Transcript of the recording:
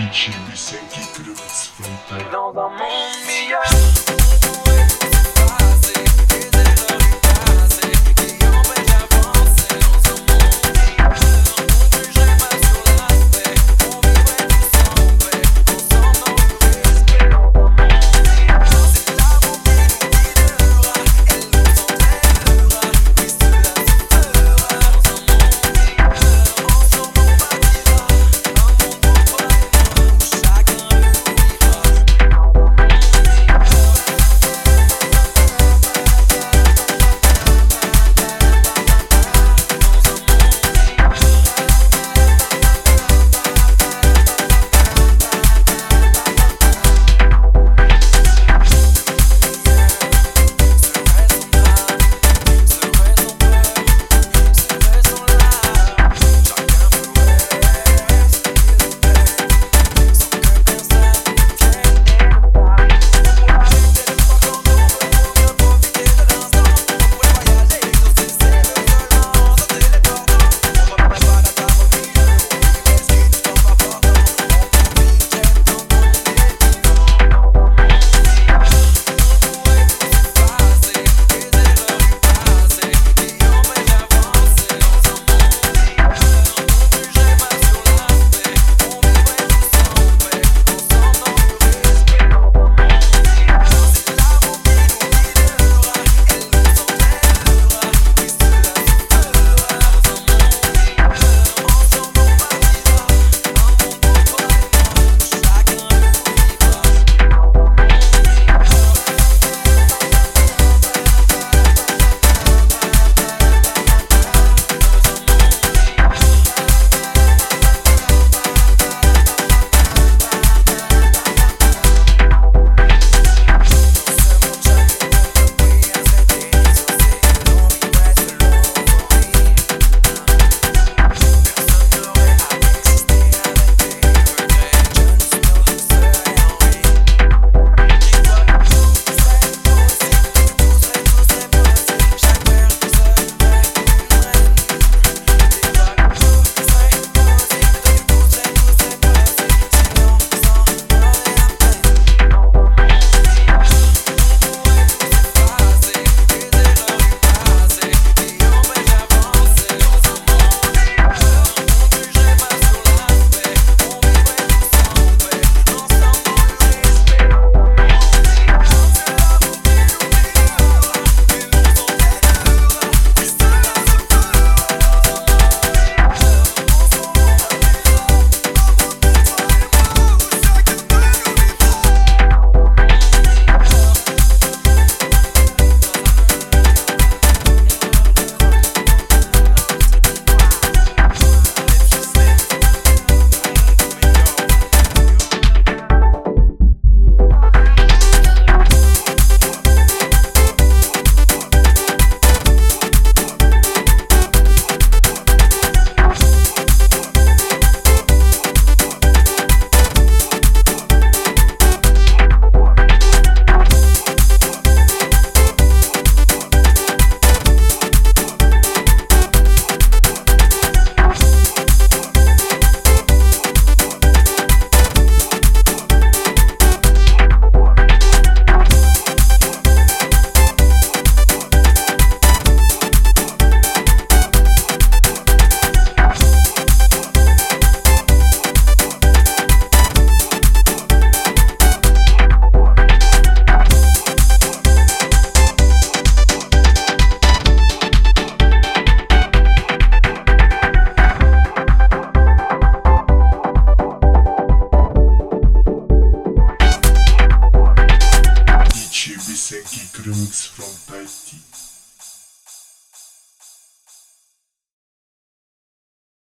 Bici, bici, bici, bici, bici, którym